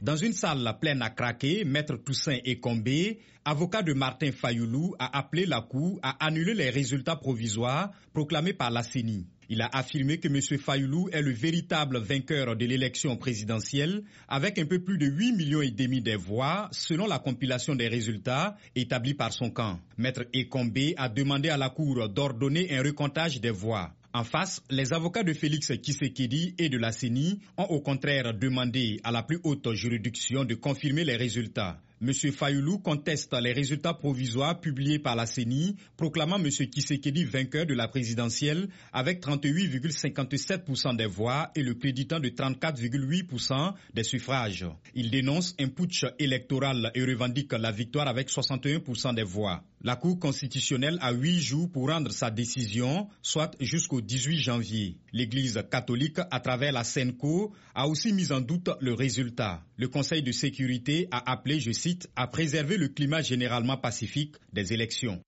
Dans une salle pleine à craquer, Maître Toussaint Ekombe, avocat de Martin Fayoulou, a appelé la Cour à annuler les résultats provisoires proclamés par la CENI. Il a affirmé que M. Fayoulou est le véritable vainqueur de l'élection présidentielle avec un peu plus de 8 millions et demi de voix selon la compilation des résultats établis par son camp. Maître Ekombe a demandé à la Cour d'ordonner un recomptage des voix. En face, les avocats de Félix Kisekedi et de la CENI ont au contraire demandé à la plus haute juridiction de confirmer les résultats. M. Fayoulou conteste les résultats provisoires publiés par la CENI, proclamant M. Kisekedi vainqueur de la présidentielle avec 38,57% des voix et le créditant de 34,8% des suffrages. Il dénonce un putsch électoral et revendique la victoire avec 61% des voix. La Cour constitutionnelle a huit jours pour rendre sa décision, soit jusqu'au 18 janvier. L'Église catholique, à travers la SENCO, a aussi mis en doute le résultat. Le Conseil de sécurité a appelé, je à préserver le climat généralement pacifique des élections.